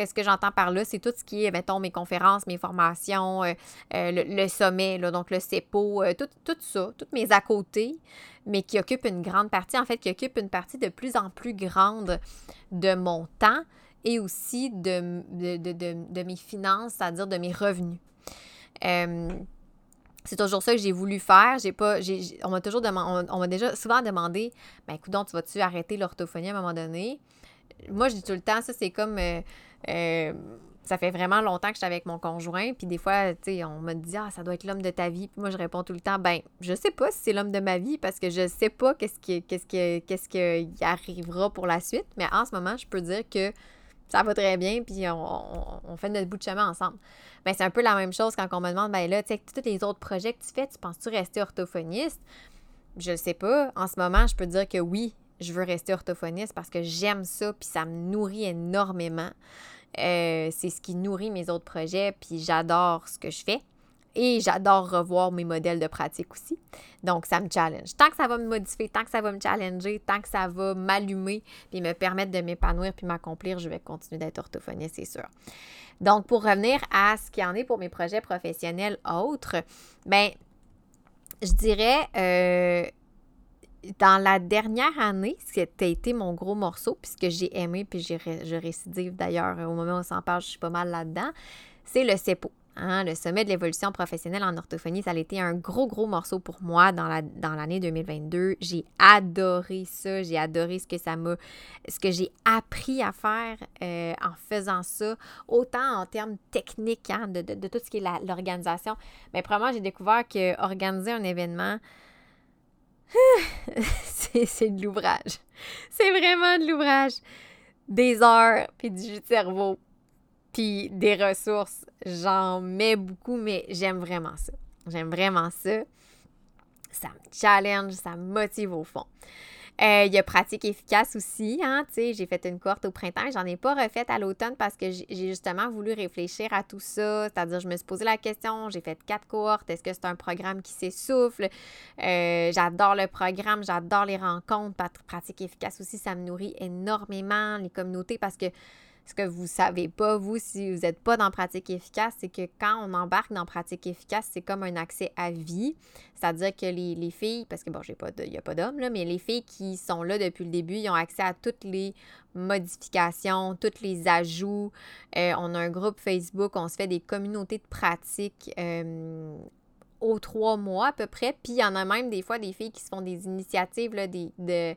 qu'est-ce que j'entends par là? C'est tout ce qui est, mettons, mes conférences, mes formations, le, sommet, donc le CEPO, tout, tout ça, toutes mes à côté, mais qui occupent une grande partie, en fait, qui occupent une partie de plus en plus grande de mon temps et aussi de, mes finances, c'est-à-dire de mes revenus. Euh, c'est toujours ça que j'ai voulu faire. J'ai pas, on m'a toujours demandé, on, m'a déjà souvent demandé, ben écoute, tu vas-tu arrêter l'orthophonie à un moment donné? Moi, je dis tout le temps, ça c'est comme, euh, euh, ça fait vraiment longtemps que je suis avec mon conjoint, puis des fois, tu sais, on me dit ah ça doit être l'homme de ta vie, puis moi je réponds tout le temps ben je sais pas si c'est l'homme de ma vie parce que je sais pas qu'est-ce qui qu'est-ce qu'est-ce arrivera pour la suite, mais en ce moment je peux dire que ça va très bien, puis on, fait notre bout de chemin ensemble. Ben, c'est un peu la même chose quand on me demande, ben là, tu sais, tous les autres projets que tu fais, tu penses-tu rester orthophoniste? Je ne sais pas. En ce moment, je peux dire que oui, je veux rester orthophoniste parce que j'aime ça, puis ça me nourrit énormément. Euh, c'est ce qui nourrit mes autres projets, puis j'adore ce que je fais. Et j'adore revoir mes modèles de pratique aussi. Donc, ça me challenge. Tant que ça va me modifier, tant que ça va me challenger, tant que ça va m'allumer, puis me permettre de m'épanouir puis m'accomplir, je vais continuer d'être orthophoniste, c'est sûr. Donc, pour revenir à ce qui en est pour mes projets professionnels autres, ben, je dirais, euh, dans la dernière année, ce qui a été mon gros morceau, puisque j'ai aimé, puis je récidive d'ailleurs au moment où on s'en parle, je suis pas mal là-dedans, c'est le CEPO. Hein, le sommet de l'évolution professionnelle en orthophonie, ça a été un gros, gros morceau pour moi dans, la, dans l'année 2022. J'ai adoré ça. J'ai adoré ce que ça m'a, ce que j'ai appris à faire euh, en faisant ça, autant en termes techniques hein, de, tout ce qui est l'organisation. Mais probablement, j'ai découvert que organiser un événement, c'est, de l'ouvrage. C'est vraiment de l'ouvrage. Des heures, puis du jus de cerveau, puis des ressources. J'en mets beaucoup, mais j'aime vraiment ça. J'aime vraiment ça. Ça me challenge, ça me motive au fond. Euh, il y a pratique efficace aussi, hein, j'ai fait une courte au printemps, j'en ai pas refaite à l'automne parce que j'ai justement voulu réfléchir à tout ça, c'est-à-dire je me suis posé la question, j'ai fait quatre courtes, est-ce que c'est un programme qui s'essouffle? Euh, j'adore le programme, j'adore les rencontres, pratique efficace aussi, ça me nourrit énormément, les communautés, parce que ce que vous savez pas, vous, si vous n'êtes pas dans pratique efficace, c'est que quand on embarque dans pratique efficace, c'est comme un accès à vie. C'est-à-dire que les, filles, parce que bon, j'ai pas il n'y a pas d'hommes, mais les filles qui sont là depuis le début, ils ont accès à toutes les modifications, tous les ajouts. Euh, on a un groupe Facebook, on se fait des communautés de pratique. Euh, aux trois mois à peu près. Puis il y en a même des fois des filles qui se font des initiatives là, des, de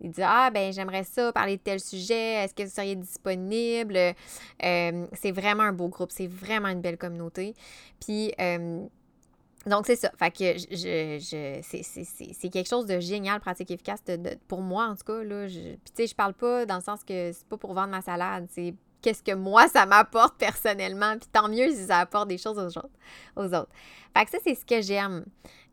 il dit Ah, ben j'aimerais ça, parler de tel sujet, est-ce que vous seriez disponible? Euh, c'est vraiment un beau groupe, c'est vraiment une belle communauté. Puis, euh, donc, c'est ça. Fait que je, je, c'est quelque chose de génial, pratique efficace pour moi, en tout cas. Là, je, puis, tu sais, je parle pas dans le sens que c'est pas pour vendre ma salade. C'est qu'est-ce que moi, ça m'apporte personnellement. Puis tant mieux si ça apporte des choses aux autres. Aux autres. Fait que ça, c'est ce que j'aime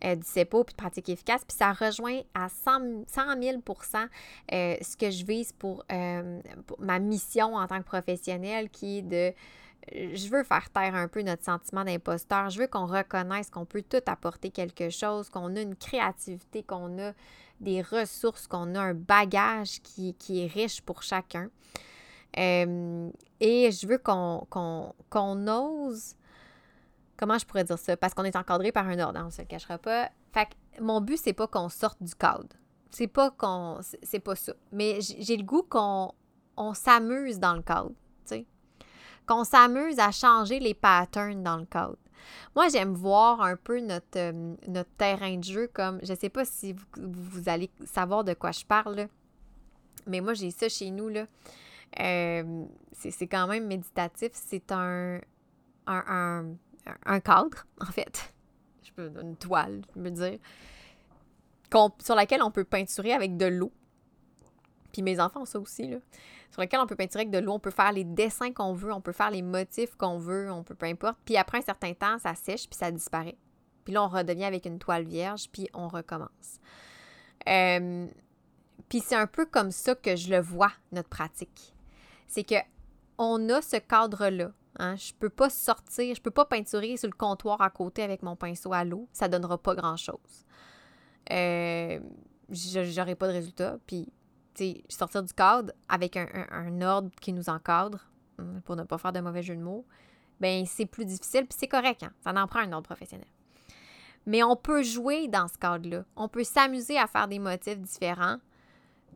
euh, du CEPO puis de pratique efficace. Puis ça rejoint à 100, 000% euh, ce que je vise euh, pour, ma mission en tant que professionnelle qui est de je veux faire taire un peu notre sentiment d'imposteur. Je veux qu'on reconnaisse qu'on peut tout apporter quelque chose, qu'on a une créativité, qu'on a des ressources, qu'on a un bagage qui, qui est riche pour chacun. Et je veux qu'on ose. Comment je pourrais dire ça? Parce qu'on est encadré par un ordre, on ne se le cachera pas. Fait que mon but, c'est pas qu'on sorte du cadre. C'est pas qu'on. C'est pas ça. Mais j'ai le goût qu'on on, s'amuse dans le cadre. Qu'on s'amuse à changer les patterns dans le cadre. Moi, j'aime voir un peu notre, euh, notre terrain de jeu comme. Je sais pas si vous, vous allez savoir de quoi je parle, mais moi, j'ai ça chez nous. Là. Euh, c'est quand même méditatif. C'est un, un, cadre, en fait. Une toile, je veux dire. sur laquelle on peut peinturer avec de l'eau. Puis mes enfants ça aussi, là. Sur laquelle on peut peinturer avec de l'eau, on peut faire les dessins qu'on veut, on peut faire les motifs qu'on veut, on peut peu importe. Puis après un certain temps, ça sèche, puis ça disparaît. Puis là, on redevient avec une toile vierge, puis on recommence. Euh, puis c'est un peu comme ça que je le vois, notre pratique c'est que on a ce cadre-là. Hein? Je peux pas sortir, je peux pas peinturer sur le comptoir à côté avec mon pinceau à l'eau. Ça donnera pas grand-chose. Euh, J'aurai pas de résultat. Puis, tu sortir du cadre avec un, ordre qui nous encadre, hein, pour ne pas faire de mauvais jeu de mots, ben c'est plus difficile, puis c'est correct. Hein? Ça en prend un ordre professionnel. Mais on peut jouer dans ce cadre-là. On peut s'amuser à faire des motifs différents.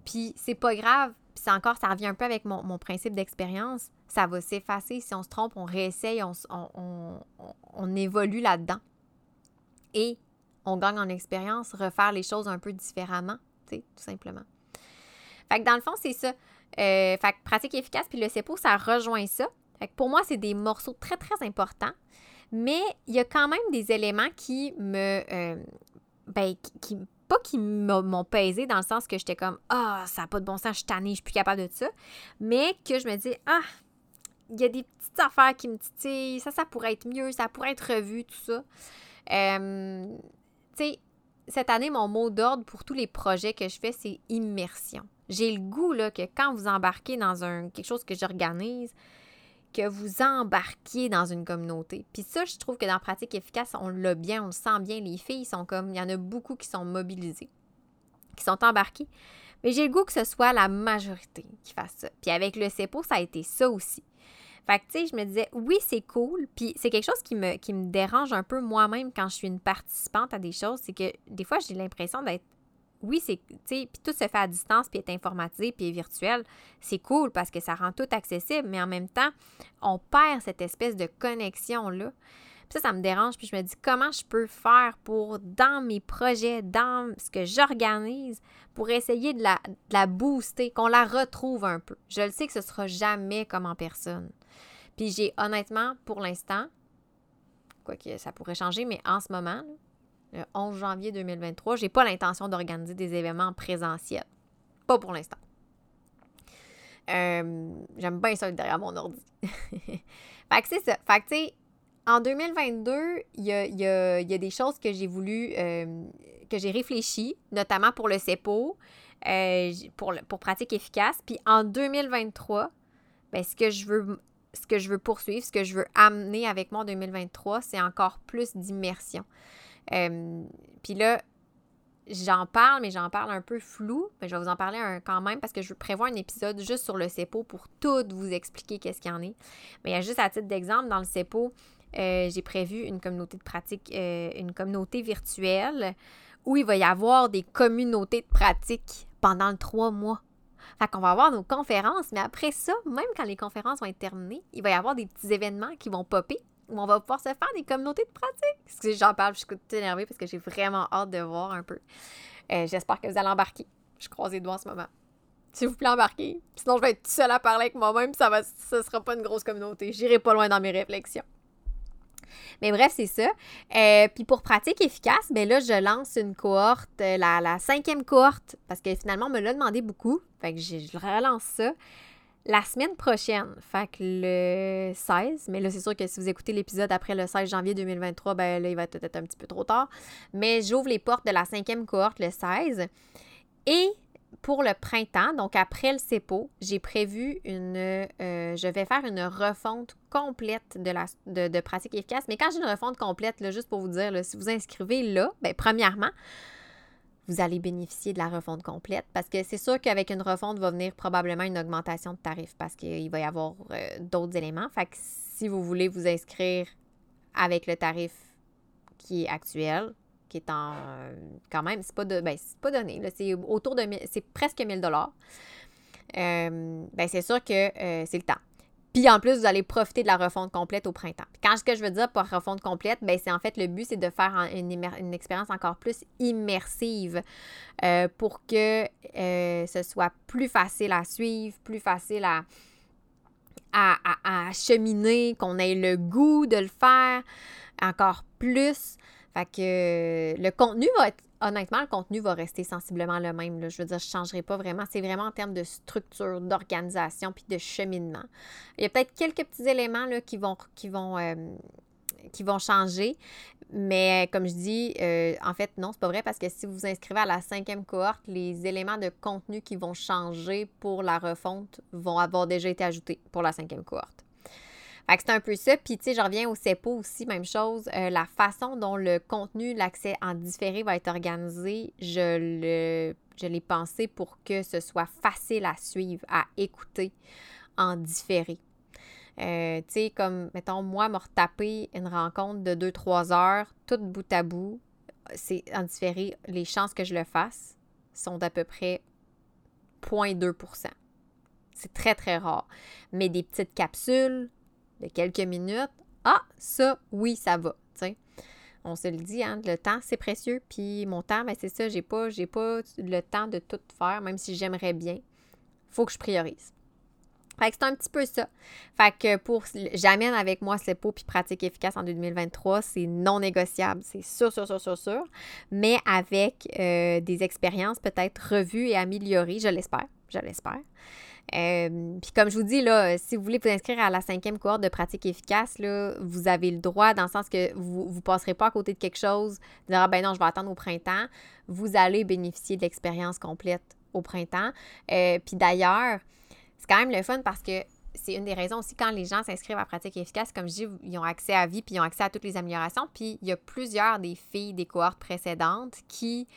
Puis c'est pas grave puis encore, ça revient un peu avec mon, principe d'expérience. Ça va s'effacer. Si on se trompe, on réessaye, on, évolue là-dedans. Et on gagne en expérience, refaire les choses un peu différemment, tu sais, tout simplement. Fait que dans le fond, c'est ça. Euh, fait que pratique efficace, puis le CEPO, ça rejoint ça. pour moi, c'est des morceaux très, très importants. Mais il y a quand même des éléments qui me. Euh, ben, qui, pas qui m'ont pesé dans le sens que j'étais comme Ah, ça n'a pas de bon sens, je suis tannée, je suis plus capable de ça. Mais que je me dis Ah, il y a des petites affaires qui me titillent, ça, ça pourrait être mieux, ça pourrait être revu, tout ça. Tu sais, cette année, mon mot d'ordre pour tous les projets que je fais, c'est immersion. J'ai le goût là, que quand vous embarquez dans un, quelque chose que j'organise, que vous embarquiez dans une communauté. Puis ça, je trouve que dans Pratique efficace, on l'a bien, on le sent bien. Les filles sont comme, il y en a beaucoup qui sont mobilisées, qui sont embarquées. Mais j'ai le goût que ce soit la majorité qui fasse ça. Puis avec le CEPO, ça a été ça aussi. Fait que, tu sais, je me disais, oui, c'est cool. Puis c'est quelque chose qui me, qui me dérange un peu moi-même quand je suis une participante à des choses. C'est que des fois, j'ai l'impression d'être oui, c'est, puis tout se fait à distance, puis est informatisé, puis est virtuel, c'est cool parce que ça rend tout accessible, mais en même temps, on perd cette espèce de connexion-là. Ça, ça me dérange, puis je me dis comment je peux faire pour, dans mes projets, dans ce que j'organise, pour essayer de la, booster, qu'on la retrouve un peu? Je le sais que ce sera jamais comme en personne. Puis j'ai honnêtement, pour l'instant, quoique ça pourrait changer, mais en ce moment, le 11 janvier 2023. J'ai pas l'intention d'organiser des événements présentiels. Pas pour l'instant. Euh, j'aime bien ça derrière mon ordi. fait que c'est ça. Fait que tu sais, en 2022, il y a, des choses que j'ai voulu, euh, que j'ai réfléchi, notamment pour le CEPO, euh, pour, pour pratique efficace. Puis en 2023, ben, ce que je veux ce que je veux poursuivre, ce que je veux amener avec moi en 2023, c'est encore plus d'immersion. Puis là, j'en parle, mais j'en parle un peu flou. Mais je vais vous en parler quand même parce que je prévois un épisode juste sur le CEPO pour tout vous expliquer qu'est-ce qu'il y en est. Mais il y a juste à titre d'exemple, dans le CEPO, euh, j'ai prévu une communauté de pratique, euh, une communauté virtuelle où il va y avoir des communautés de pratique pendant trois mois. Fait qu'on va avoir nos conférences, mais après ça, même quand les conférences vont être terminées, il va y avoir des petits événements qui vont popper où on va pouvoir se faire des communautés de pratique. J'en parle, je suis tout énervée parce que j'ai vraiment hâte de voir un peu. Euh, j'espère que vous allez embarquer. Je croise les doigts en ce moment. S'il vous plaît, embarquez. Sinon, je vais être tout seule à parler avec moi-même, ça ça sera pas une grosse communauté. J'irai pas loin dans mes réflexions. Mais bref, c'est ça. Euh, puis pour pratique efficace, ben là, je lance une cohorte, euh, la, la cinquième cohorte, parce que finalement, on me l'a demandé beaucoup. Fait que je relance ça la semaine prochaine, fait que le 16, mais là, c'est sûr que si vous écoutez l'épisode après le 16 janvier 2023, ben là, il va peut-être un petit peu trop tard. Mais j'ouvre les portes de la cinquième cohorte le 16. Et pour le printemps, donc après le CEPO, j'ai prévu une. Euh, je vais faire une refonte complète de, la, pratique efficace. Mais quand j'ai une refonte complète, là, juste pour vous dire, si vous inscrivez là, ben, premièrement, vous allez bénéficier de la refonte complète parce que c'est sûr qu'avec une refonte va venir probablement une augmentation de tarif parce qu'il va y avoir euh, d'autres éléments. Fait que si vous voulez vous inscrire avec le tarif qui est actuel, qui est en quand même, c'est pas de ben, c'est pas donné, c'est autour de c'est presque 1000 dollars. Euh, ben c'est sûr que euh, c'est le temps. Puis en plus, vous allez profiter de la refonte complète au printemps. quand ce que je veux dire par refonte complète, ben c'est en fait le but, c'est de faire une, expérience encore plus immersive euh, pour que euh, ce soit plus facile à suivre, plus facile à, à, à, cheminer, qu'on ait le goût de le faire encore plus. Fait que le contenu va être honnêtement, le contenu va rester sensiblement le même. Je veux dire, je ne changerai pas vraiment. C'est vraiment en termes de structure, d'organisation puis de cheminement. Il y a peut-être quelques petits éléments euh, qui vont changer. Mais comme je dis, euh, en fait, non, c'est pas vrai parce que si vous vous inscrivez à la cinquième cohorte, les éléments de contenu qui vont changer pour la refonte vont avoir déjà été ajoutés pour la cinquième cohorte. Fait que c'est un peu ça. Puis, tu sais, je reviens au CEPO aussi, même chose. Euh, la façon dont le contenu, l'accès en différé va être organisé, je le je l'ai pensé pour que ce soit facile à suivre, à écouter en différé. Euh, tu sais, comme, mettons, moi, me retaper une rencontre de 2-3 heures, tout bout à bout, c'est en différé. Les chances que je le fasse sont d'à peu près 0.2 C'est très, très rare. Mais des petites capsules, de quelques minutes, ah, ça, oui, ça va. On se le dit, hein, le temps, c'est précieux. Puis mon temps, ben, c'est ça, j'ai pas, j'ai pas le temps de tout faire, même si j'aimerais bien. faut que je priorise. Fait que c'est un petit peu ça. Fait pour j'amène avec moi CEPO puis pratique efficace en 2023, c'est non négociable, c'est sûr, sûr, sûr, sûr, sûr. Mais avec euh, des expériences peut-être revues et améliorées, je l'espère, je l'espère. Euh, puis comme je vous dis, là, si vous voulez vous inscrire à la cinquième cohorte de pratique efficace, là, vous avez le droit dans le sens que vous ne passerez pas à côté de quelque chose, dire ah ben non, je vais attendre au printemps. Vous allez bénéficier de l'expérience complète au printemps. Euh, puis d'ailleurs, c'est quand même le fun parce que c'est une des raisons aussi quand les gens s'inscrivent à pratique efficace, comme je dis, ils ont accès à vie puis ils ont accès à toutes les améliorations. Puis il y a plusieurs des filles des cohortes précédentes qui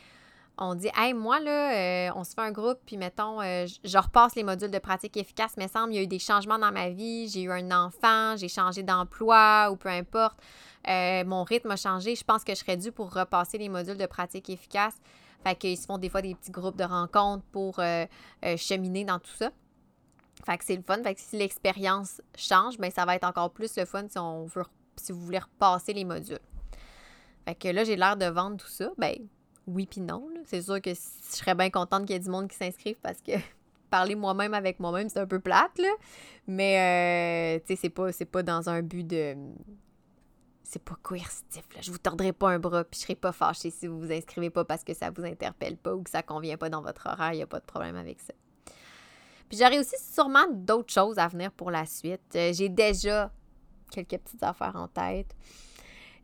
ont dit Hey, moi, là, euh, on se fait un groupe, puis mettons, euh, je repasse les modules de pratique efficace, mais semble, il y a eu des changements dans ma vie, j'ai eu un enfant, j'ai changé d'emploi ou peu importe, euh, mon rythme a changé, je pense que je serais due pour repasser les modules de pratique efficace. Fait qu'ils se font des fois des petits groupes de rencontres pour cheminer dans tout ça. Fait que c'est le fun. Fait que si l'expérience change, bien, ça va être encore plus le fun si on veut si vous voulez repasser les modules. Fait que là, j'ai l'air de vendre tout ça. Ben, oui puis non. C'est sûr que je serais bien contente qu'il y ait du monde qui s'inscrive parce que parler moi-même avec moi-même, c'est un peu plate. Mais, euh, tu sais, c'est pas, pas dans un but de... C'est pas coercitif, là. Je vous tordrai pas un bras, puis je serai pas fâchée si vous vous inscrivez pas parce que ça vous interpelle pas ou que ça convient pas dans votre horaire. Il y a pas de problème avec ça. Puis j'aurai aussi sûrement d'autres choses à venir pour la suite. Euh, j'ai déjà quelques petites affaires en tête.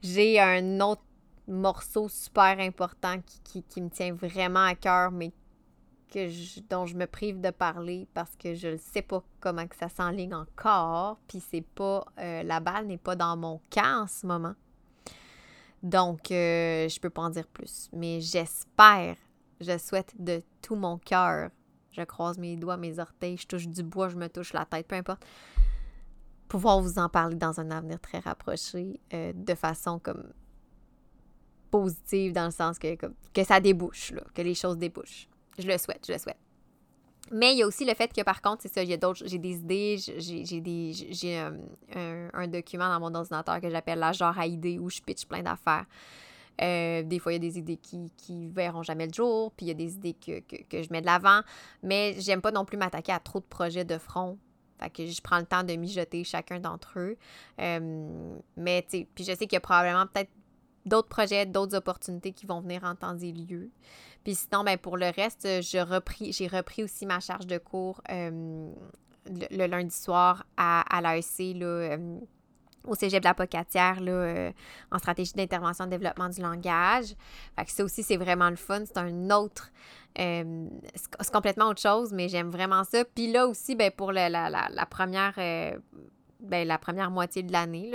J'ai un autre morceau super important qui, me tient vraiment à cœur, mais que dont je me prive de parler parce que je ne sais pas comment que ça s'enligne encore. Puis c'est pas. Euh, la balle n'est pas dans mon camp en ce moment. Donc, euh, je peux pas en dire plus. Mais j'espère, je souhaite de tout mon cœur. Je croise mes doigts, mes orteils, je touche du bois, je me touche la tête, peu importe. Pouvoir vous en parler dans un avenir très rapproché, euh, de façon comme positive dans le sens que, que ça débouche, là, que les choses débouchent. Je le souhaite, je le souhaite. Mais il y a aussi le fait que par contre, c'est ça, j'ai d'autres, j'ai des idées, j'ai j'ai euh, un, document dans mon ordinateur que j'appelle la genre à idées où je pitch plein d'affaires. Euh, des fois, il y a des idées qui, qui verront jamais le jour, puis il y a des idées que, que, je mets de l'avant. Mais j'aime pas non plus m'attaquer à trop de projets de front. Fait que je prends le temps de mijoter chacun d'entre eux. Euh, mais, tu sais, puis je sais qu'il y a probablement peut-être d'autres projets, d'autres opportunités qui vont venir en temps et lieu. Puis sinon, ben, pour le reste, j'ai repris aussi ma charge de cours euh, le, lundi soir à, à l'AEC, euh, au Cégep de la Pocatière, là, euh, en stratégie d'intervention de développement du langage. Fait que ça aussi, c'est vraiment le fun. C'est un autre... c'est complètement autre chose, mais j'aime vraiment ça. Puis là aussi, ben, pour la, la, la, première... Ben, la première moitié de l'année,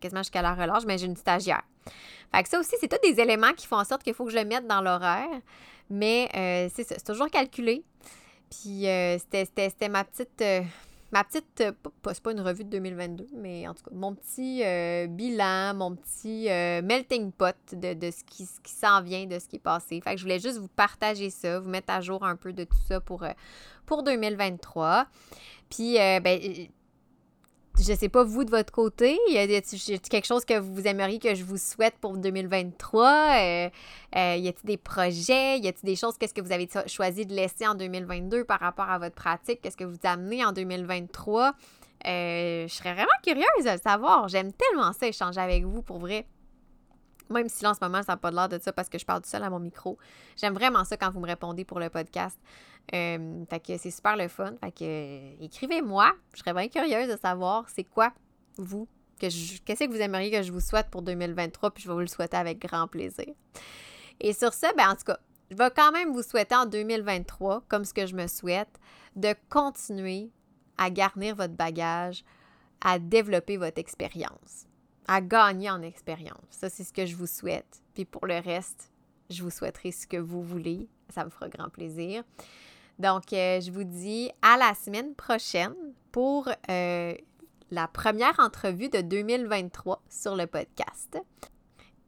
quasiment jusqu'à la relâche, mais j'ai une stagiaire. Fait que ça aussi, c'est tous des éléments qui font en sorte qu'il faut que je le mette dans l'horaire. Mais euh, c'est c'est toujours calculé. Puis euh, c'était ma petite. Euh, ma petite. c'est pas une revue de 2022, mais en tout cas, mon petit bilan, mon petit melting pot de, de ce qui, qui s'en vient, de ce qui est passé. Fait que je voulais juste vous partager ça, vous mettre à jour un peu de tout ça pour, pour 2023. Puis, ben je sais pas, vous, de votre côté, y a-t-il quelque chose que vous aimeriez que je vous souhaite pour 2023? Euh, euh, y a-t-il des projets? Y a-t-il des choses? Qu'est-ce que vous avez choisi de laisser en 2022 par rapport à votre pratique? Qu'est-ce que vous amenez en 2023? Euh, je serais vraiment curieuse de le savoir. J'aime tellement ça, échanger avec vous, pour vrai. Même si là, en ce moment, ça n'a pas l'air de ça parce que je parle tout seul à mon micro. J'aime vraiment ça quand vous me répondez pour le podcast. Euh, fait que c'est super le fun. Fait que euh, écrivez-moi. Je serais bien curieuse de savoir c'est quoi, vous, que qu'est-ce que vous aimeriez que je vous souhaite pour 2023, puis je vais vous le souhaiter avec grand plaisir. Et sur ce, ben en tout cas, je vais quand même vous souhaiter en 2023, comme ce que je me souhaite, de continuer à garnir votre bagage, à développer votre expérience, à gagner en expérience. Ça, c'est ce que je vous souhaite. Puis pour le reste, je vous souhaiterai ce que vous voulez. Ça me fera grand plaisir. Donc, euh, je vous dis à la semaine prochaine pour euh, la première entrevue de 2023 sur le podcast.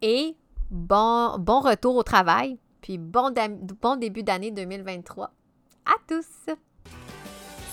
Et bon, retour au travail, puis bon début d'année 2023 à tous!